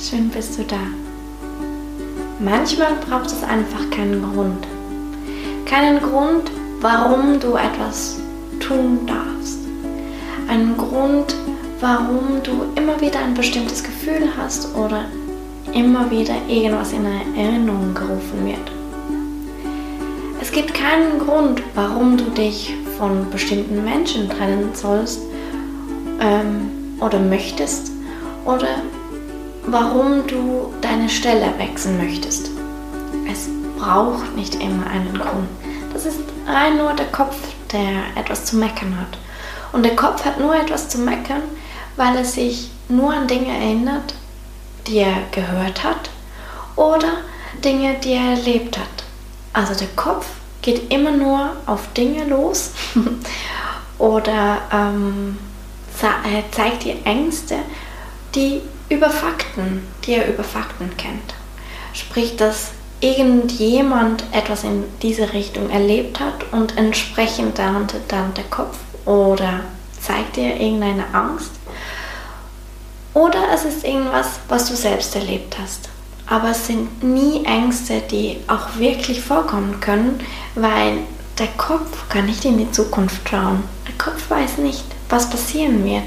schön bist du da. Manchmal braucht es einfach keinen Grund. Keinen Grund, warum du etwas tun darfst. Einen Grund, warum du immer wieder ein bestimmtes Gefühl hast oder immer wieder irgendwas in Erinnerung gerufen wird. Es gibt keinen Grund, warum du dich von bestimmten Menschen trennen sollst ähm, oder möchtest oder warum du deine Stelle wechseln möchtest. Es braucht nicht immer einen Grund. Das ist rein nur der Kopf, der etwas zu meckern hat. Und der Kopf hat nur etwas zu meckern, weil er sich nur an Dinge erinnert, die er gehört hat oder Dinge, die er erlebt hat. Also der Kopf geht immer nur auf Dinge los oder ähm, zeigt dir Ängste, die über Fakten, die er über Fakten kennt. Sprich, dass irgendjemand etwas in diese Richtung erlebt hat und entsprechend dann, dann der Kopf oder zeigt dir irgendeine Angst. Oder es ist irgendwas, was du selbst erlebt hast. Aber es sind nie Ängste, die auch wirklich vorkommen können, weil der Kopf kann nicht in die Zukunft schauen. Der Kopf weiß nicht, was passieren wird.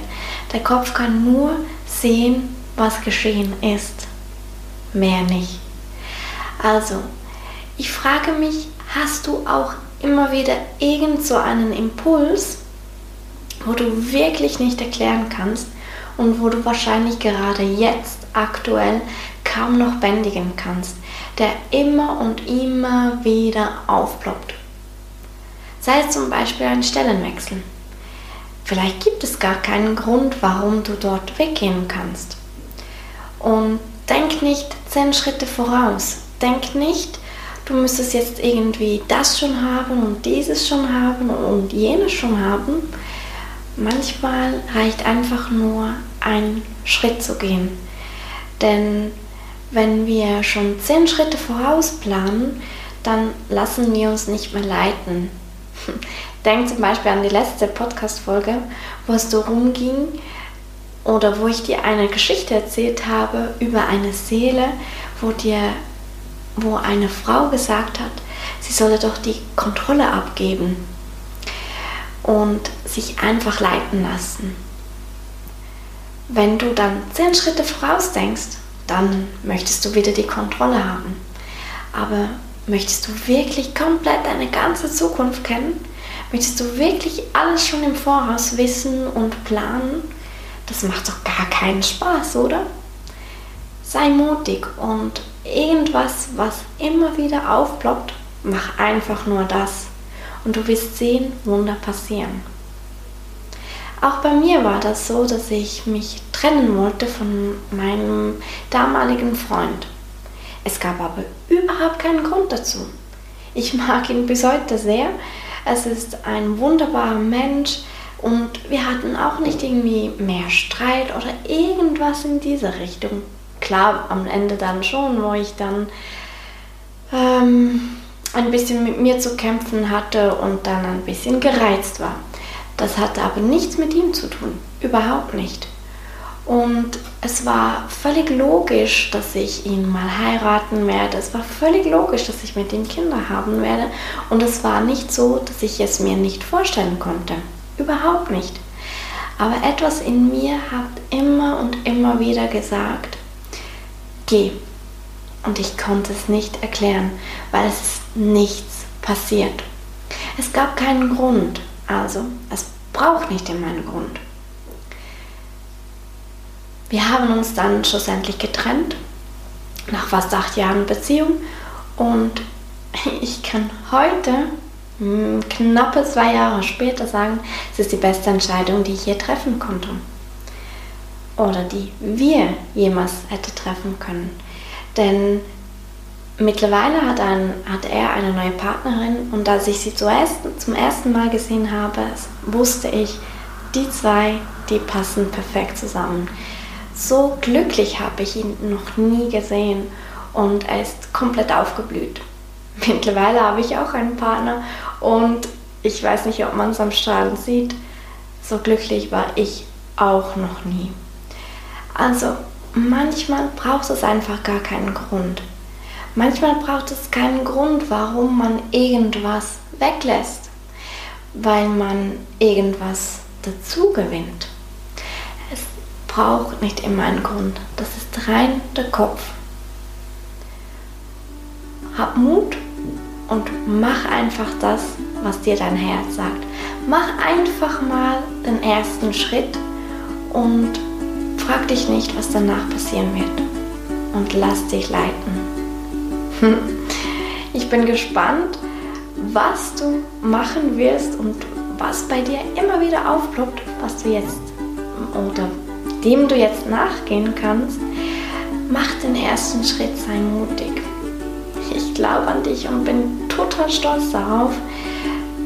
Der Kopf kann nur sehen, was geschehen ist. Mehr nicht. Also, ich frage mich, hast du auch immer wieder irgend so einen Impuls, wo du wirklich nicht erklären kannst und wo du wahrscheinlich gerade jetzt aktuell kaum noch bändigen kannst, der immer und immer wieder aufploppt. Sei es zum Beispiel ein Stellenwechsel. Vielleicht gibt es gar keinen Grund, warum du dort weggehen kannst. Und denk nicht zehn Schritte voraus. Denk nicht, du müsstest jetzt irgendwie das schon haben und dieses schon haben und jenes schon haben. Manchmal reicht einfach nur einen Schritt zu gehen. Denn wenn wir schon zehn Schritte voraus planen, dann lassen wir uns nicht mehr leiten. Denk zum Beispiel an die letzte Podcast-Folge, wo es darum ging, oder wo ich dir eine Geschichte erzählt habe über eine Seele, wo dir, wo eine Frau gesagt hat, sie solle doch die Kontrolle abgeben und sich einfach leiten lassen. Wenn du dann zehn Schritte voraus denkst, dann möchtest du wieder die Kontrolle haben. Aber möchtest du wirklich komplett deine ganze Zukunft kennen? Möchtest du wirklich alles schon im Voraus wissen und planen? Das macht doch gar keinen Spaß, oder? Sei mutig und irgendwas, was immer wieder aufploppt, mach einfach nur das. Und du wirst sehen, Wunder passieren. Auch bei mir war das so, dass ich mich trennen wollte von meinem damaligen Freund. Es gab aber überhaupt keinen Grund dazu. Ich mag ihn bis heute sehr. Es ist ein wunderbarer Mensch und wir hatten auch nicht irgendwie mehr Streit oder irgendwas in diese Richtung. Klar, am Ende dann schon, wo ich dann ähm, ein bisschen mit mir zu kämpfen hatte und dann ein bisschen gereizt war. Das hatte aber nichts mit ihm zu tun, überhaupt nicht. Und es war völlig logisch, dass ich ihn mal heiraten werde. Es war völlig logisch, dass ich mit ihm Kinder haben werde. Und es war nicht so, dass ich es mir nicht vorstellen konnte. Überhaupt nicht. Aber etwas in mir hat immer und immer wieder gesagt, geh. Und ich konnte es nicht erklären, weil es ist nichts passiert. Es gab keinen Grund. Also, es braucht nicht immer einen Grund. Wir haben uns dann schlussendlich getrennt, nach fast acht Jahren Beziehung. Und ich kann heute, hm, knappe zwei Jahre später, sagen, es ist die beste Entscheidung, die ich je treffen konnte. Oder die wir jemals hätte treffen können. Denn mittlerweile hat, ein, hat er eine neue Partnerin und als ich sie zuerst, zum ersten Mal gesehen habe, wusste ich, die zwei, die passen perfekt zusammen. So glücklich habe ich ihn noch nie gesehen und er ist komplett aufgeblüht. Mittlerweile habe ich auch einen Partner und ich weiß nicht, ob man es am Strahlen sieht. So glücklich war ich auch noch nie. Also manchmal braucht es einfach gar keinen Grund. Manchmal braucht es keinen Grund, warum man irgendwas weglässt, weil man irgendwas dazu gewinnt. Braucht nicht immer einen Grund. Das ist rein der Kopf. Hab Mut und mach einfach das, was dir dein Herz sagt. Mach einfach mal den ersten Schritt und frag dich nicht, was danach passieren wird. Und lass dich leiten. Ich bin gespannt, was du machen wirst und was bei dir immer wieder aufploppt, was du jetzt oder dem du jetzt nachgehen kannst. Mach den ersten Schritt, sei mutig. Ich glaube an dich und bin total stolz darauf,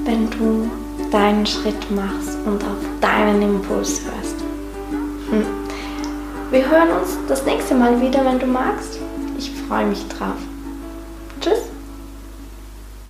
wenn du deinen Schritt machst und auf deinen Impuls hörst. Hm. Wir hören uns das nächste Mal wieder, wenn du magst. Ich freue mich drauf. Tschüss.